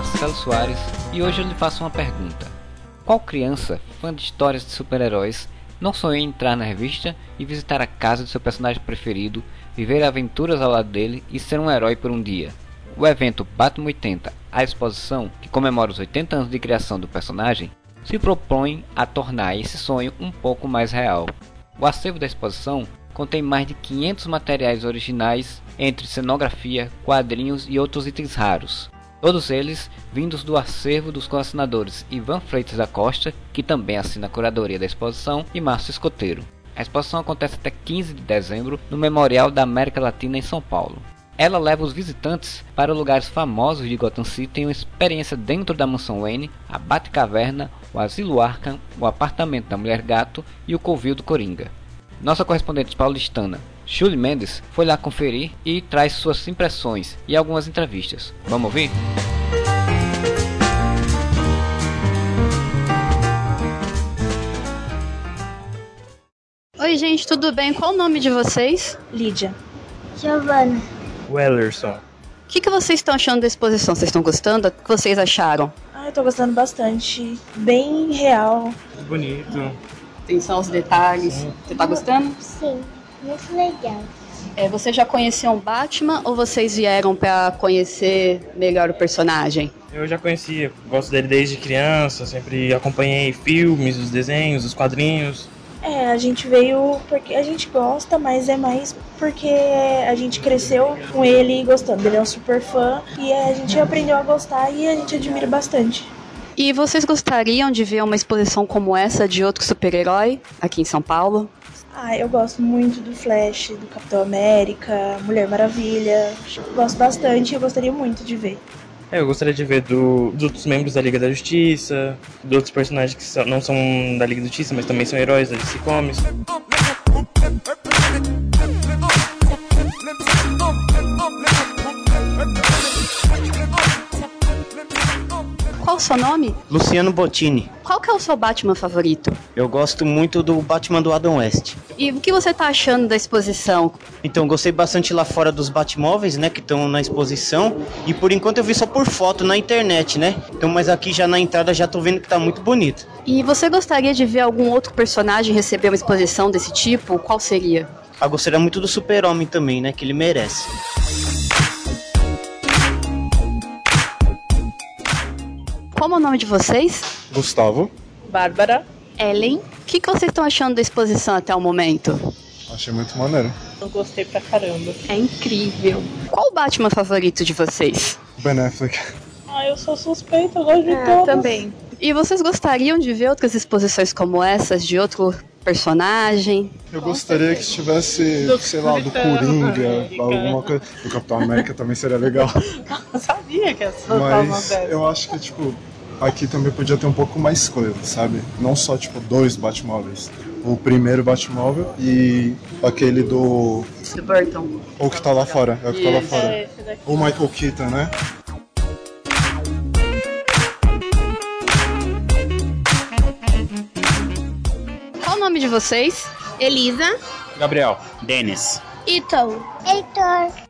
Marcelo Soares e hoje eu lhe faço uma pergunta. Qual criança, fã de histórias de super-heróis, não sonhou em entrar na revista e visitar a casa de seu personagem preferido, viver aventuras ao lado dele e ser um herói por um dia? O evento Batman 80, a exposição, que comemora os 80 anos de criação do personagem, se propõe a tornar esse sonho um pouco mais real. O acervo da exposição contém mais de 500 materiais originais, entre cenografia, quadrinhos e outros itens raros. Todos eles vindos do acervo dos colecionadores Ivan Freitas da Costa, que também assina a curadoria da exposição, e Márcio Escoteiro. A exposição acontece até 15 de dezembro no Memorial da América Latina em São Paulo. Ela leva os visitantes para lugares famosos de Gotham City em uma experiência dentro da mansão Wayne, a Batcaverna, o Asilo Arkham, o apartamento da Mulher Gato e o Covil do Coringa. Nossa correspondente paulistana, Julie Mendes, foi lá conferir e traz suas impressões e algumas entrevistas. Vamos ouvir? Oi, gente, tudo bem? Qual o nome de vocês? Lídia. Giovana. Wellerson. O que, que vocês estão achando da exposição? Vocês estão gostando? O que vocês acharam? Ah, eu tô gostando bastante. Bem real. Bonito. Atenção aos detalhes. Você tá gostando? Sim, muito legal. É, você já conheciam Batman ou vocês vieram para conhecer melhor o personagem? Eu já conhecia, gosto dele desde criança, sempre acompanhei filmes, os desenhos, os quadrinhos. É, a gente veio porque a gente gosta, mas é mais porque a gente cresceu com ele gostando. Ele é um super fã e a gente aprendeu a gostar e a gente admira bastante. E vocês gostariam de ver uma exposição como essa de outro super-herói aqui em São Paulo? Ah, eu gosto muito do Flash, do Capitão América, Mulher Maravilha. Gosto bastante e gostaria muito de ver. É, eu gostaria de ver do, dos outros membros da Liga da Justiça, de outros personagens que não são da Liga da Justiça, mas também são heróis da DC Comics. Seu nome? Luciano Bottini. Qual que é o seu Batman favorito? Eu gosto muito do Batman do Adam West. E o que você tá achando da exposição? Então, gostei bastante lá fora dos Batmóveis, né, que estão na exposição. E por enquanto eu vi só por foto na internet, né? Então, mas aqui já na entrada já tô vendo que tá muito bonito. E você gostaria de ver algum outro personagem receber uma exposição desse tipo? Qual seria? Eu gostaria muito do Super-Homem também, né, que ele merece. Como é o nome de vocês? Gustavo, Bárbara. Ellen. O que, que vocês estão achando da exposição até o momento? achei muito maneiro. Eu gostei pra caramba. É incrível. Qual o Batman favorito de vocês? Ben Affleck. Ah, eu sou suspeita, eu gosto de todos. também. E vocês gostariam de ver outras exposições como essas de outro personagem? Eu gostaria que tivesse, sei lá, do Coringa, alguma coisa. Do Capitão América também seria legal. Eu sabia que essa Mas eu acho que, tipo, aqui também podia ter um pouco mais coisa, sabe? Não só, tipo, dois Batmóveis. O primeiro Batmóvel e aquele do. Do Burton. O que tá lá fora. É o que tá lá fora. O Michael Keaton, né? Qual o nome de vocês? Elisa. Gabriel. Denis. Então. Heitor.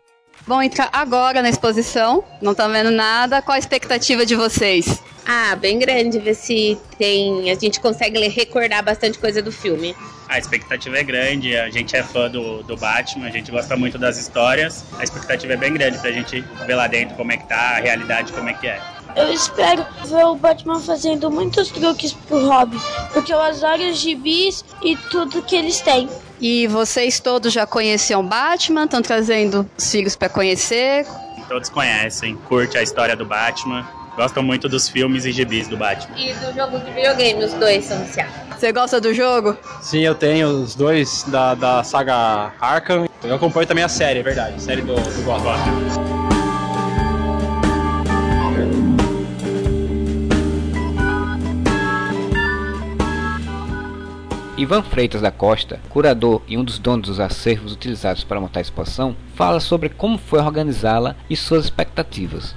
Vão entrar agora na exposição. Não estão vendo nada. Qual a expectativa de vocês? Ah, bem grande, ver se tem. A gente consegue recordar bastante coisa do filme. A expectativa é grande, a gente é fã do, do Batman, a gente gosta muito das histórias. A expectativa é bem grande pra gente ver lá dentro como é que tá, a realidade como é que é. Eu espero ver o Batman fazendo muitos truques pro Robin, porque eu adoro os gibis e tudo que eles têm. E vocês todos já conheciam Batman? Estão trazendo os filhos para conhecer? Todos conhecem, curte a história do Batman, gostam muito dos filmes e gibis do Batman. E do jogo de videogame, os dois são viciados. Você gosta do jogo? Sim, eu tenho os dois da, da saga Arkham. Eu acompanho também a série, é verdade. A série do, do Gotham. Ivan Freitas da Costa, curador e um dos donos dos acervos utilizados para montar a exposição, fala sobre como foi organizá-la e suas expectativas.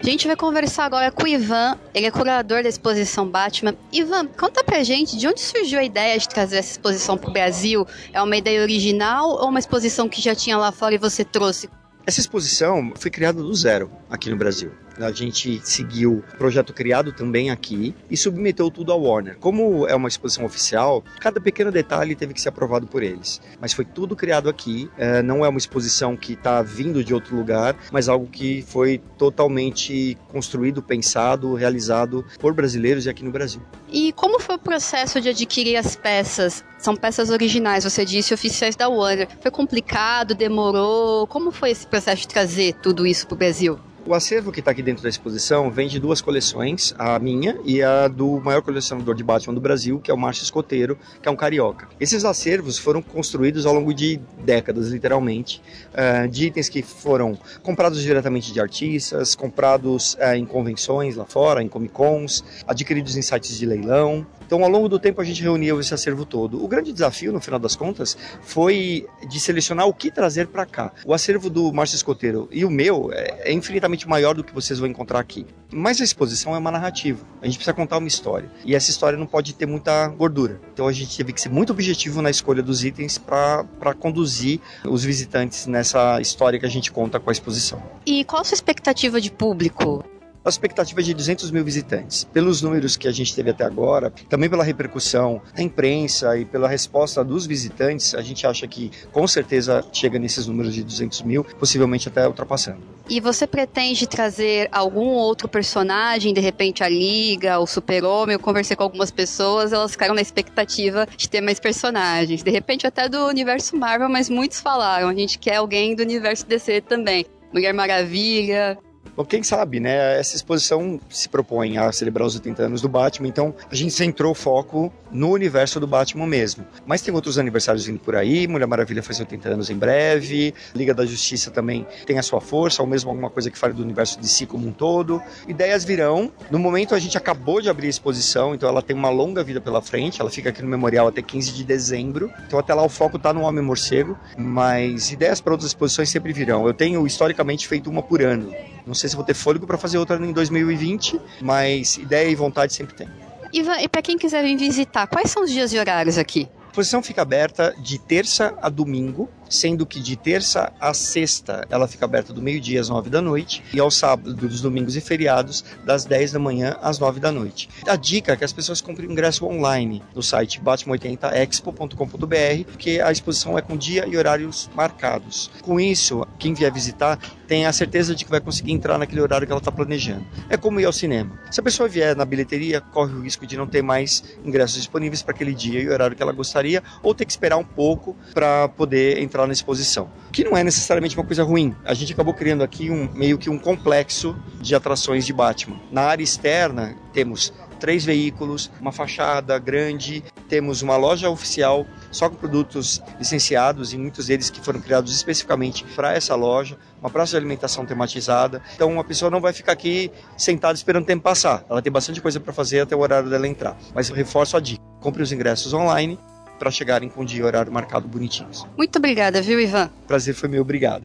A gente vai conversar agora com o Ivan, ele é curador da exposição Batman. Ivan, conta pra gente de onde surgiu a ideia de trazer essa exposição pro Brasil? É uma ideia original ou uma exposição que já tinha lá fora e você trouxe? Essa exposição foi criada do zero aqui no Brasil. A gente seguiu o projeto criado também aqui e submeteu tudo à Warner. Como é uma exposição oficial, cada pequeno detalhe teve que ser aprovado por eles. Mas foi tudo criado aqui, é, não é uma exposição que está vindo de outro lugar, mas algo que foi totalmente construído, pensado, realizado por brasileiros e aqui no Brasil. E como foi o processo de adquirir as peças? São peças originais, você disse, oficiais da Warner. Foi complicado, demorou? Como foi esse processo de trazer tudo isso para o Brasil? O acervo que está aqui dentro da exposição vem de duas coleções, a minha e a do maior colecionador de Batman do Brasil, que é o Márcio Escoteiro, que é um carioca. Esses acervos foram construídos ao longo de décadas, literalmente, uh, de itens que foram comprados diretamente de artistas, comprados uh, em convenções lá fora, em Comic Cons, adquiridos em sites de leilão. Então, ao longo do tempo, a gente reuniu esse acervo todo. O grande desafio, no final das contas, foi de selecionar o que trazer para cá. O acervo do Márcio Escoteiro e o meu é, é infinitamente maior do que vocês vão encontrar aqui. Mas a exposição é uma narrativa. A gente precisa contar uma história. E essa história não pode ter muita gordura. Então, a gente teve que ser muito objetivo na escolha dos itens para conduzir os visitantes nessa história que a gente conta com a exposição. E qual a sua expectativa de público? A expectativa é de 200 mil visitantes. Pelos números que a gente teve até agora, também pela repercussão da imprensa e pela resposta dos visitantes, a gente acha que com certeza chega nesses números de 200 mil, possivelmente até ultrapassando. E você pretende trazer algum outro personagem, de repente a Liga, o Super-Homem? Eu conversei com algumas pessoas, elas ficaram na expectativa de ter mais personagens. De repente até do universo Marvel, mas muitos falaram, a gente quer alguém do universo DC também. Mulher Maravilha, Bom, quem sabe, né? Essa exposição se propõe a celebrar os 80 anos do Batman, então a gente centrou o foco no universo do Batman mesmo. Mas tem outros aniversários vindo por aí, Mulher Maravilha faz 80 anos em breve, Liga da Justiça também tem a sua força, ou mesmo alguma coisa que fale do universo de si como um todo. Ideias virão. No momento a gente acabou de abrir a exposição, então ela tem uma longa vida pela frente, ela fica aqui no Memorial até 15 de dezembro. Então até lá o foco está no Homem Morcego, mas ideias para outras exposições sempre virão. Eu tenho historicamente feito uma por ano. Não sei se vou ter fôlego para fazer outra em 2020, mas ideia e vontade sempre tem. Ivan, e para quem quiser vir visitar, quais são os dias e horários aqui? A exposição fica aberta de terça a domingo, sendo que de terça a sexta ela fica aberta do meio-dia às nove da noite e aos sábados, domingos e feriados das 10 da manhã às nove da noite. A dica é que as pessoas comprem ingresso online no site batman80expo.com.br, porque a exposição é com dia e horários marcados. Com isso, quem vier visitar tem a certeza de que vai conseguir entrar naquele horário que ela está planejando. É como ir ao cinema. Se a pessoa vier na bilheteria, corre o risco de não ter mais ingressos disponíveis para aquele dia e horário que ela gostaria, ou ter que esperar um pouco para poder entrar entrar na exposição. Que não é necessariamente uma coisa ruim. A gente acabou criando aqui um meio que um complexo de atrações de Batman. Na área externa temos três veículos, uma fachada grande, temos uma loja oficial só com produtos licenciados e muitos deles que foram criados especificamente para essa loja, uma praça de alimentação tematizada. Então uma pessoa não vai ficar aqui sentada esperando o tempo passar. Ela tem bastante coisa para fazer até o horário dela entrar. Mas reforço a dica: compre os ingressos online para chegarem com dia e horário marcado bonitinhos. Muito obrigada, viu, Ivan? Prazer foi meu, obrigado.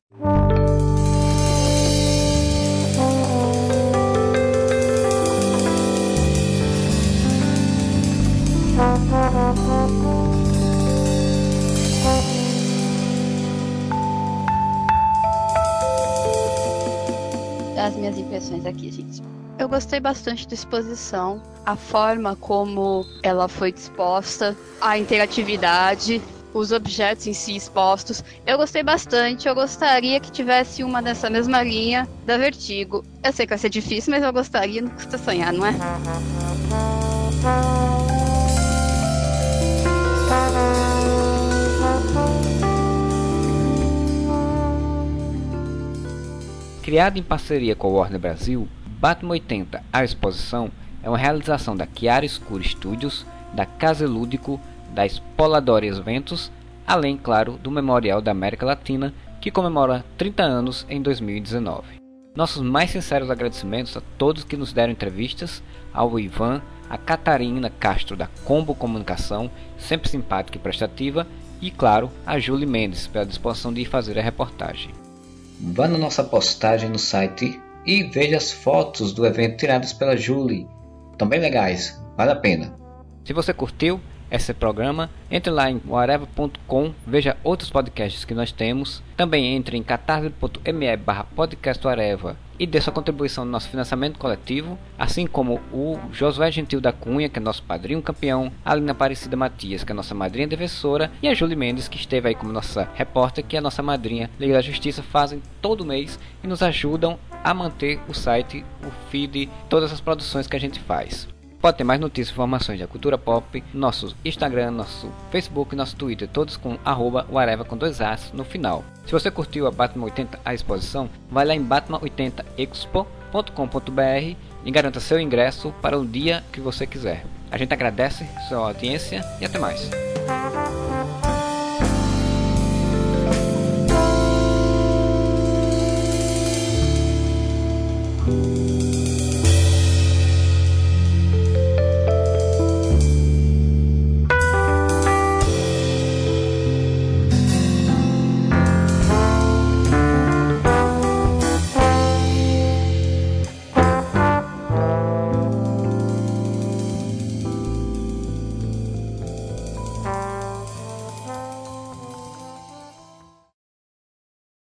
As minhas impressões aqui, gente. Eu gostei bastante da exposição, a forma como ela foi disposta, a interatividade, os objetos em si expostos. Eu gostei bastante. Eu gostaria que tivesse uma dessa mesma linha da Vertigo. Eu sei que vai ser difícil, mas eu gostaria. Não custa sonhar, não é? Criado em parceria com a Warner Brasil, Batman 80 A Exposição é uma realização da Chiara Escuro Studios, da Casa Lúdico, da Spoladorias Ventos, além, claro, do Memorial da América Latina, que comemora 30 anos em 2019. Nossos mais sinceros agradecimentos a todos que nos deram entrevistas, ao Ivan, a Catarina Castro da Combo Comunicação, sempre simpática e prestativa, e claro, a Julie Mendes pela disposição de fazer a reportagem. Vá na nossa postagem no site e veja as fotos do evento tiradas pela Julie. Também legais, vale a pena. Se você curtiu esse programa, entre lá em whatever.com, veja outros podcasts que nós temos. Também entre em catarse.me barra e dê sua contribuição no nosso financiamento coletivo, assim como o Josué Gentil da Cunha, que é nosso padrinho campeão, a Alina Aparecida Matias, que é nossa madrinha defensora, e a Julie Mendes, que esteve aí como nossa repórter, que é nossa madrinha Liga da Justiça, fazem todo mês e nos ajudam a manter o site, o feed, todas as produções que a gente faz. Pode ter mais notícias e informações da cultura pop no nosso Instagram, nosso Facebook, nosso Twitter, todos com arroba whatever com dois as no final. Se você curtiu a Batman 80 a exposição, vai lá em batman80expo.com.br e garanta seu ingresso para o dia que você quiser. A gente agradece sua audiência e até mais.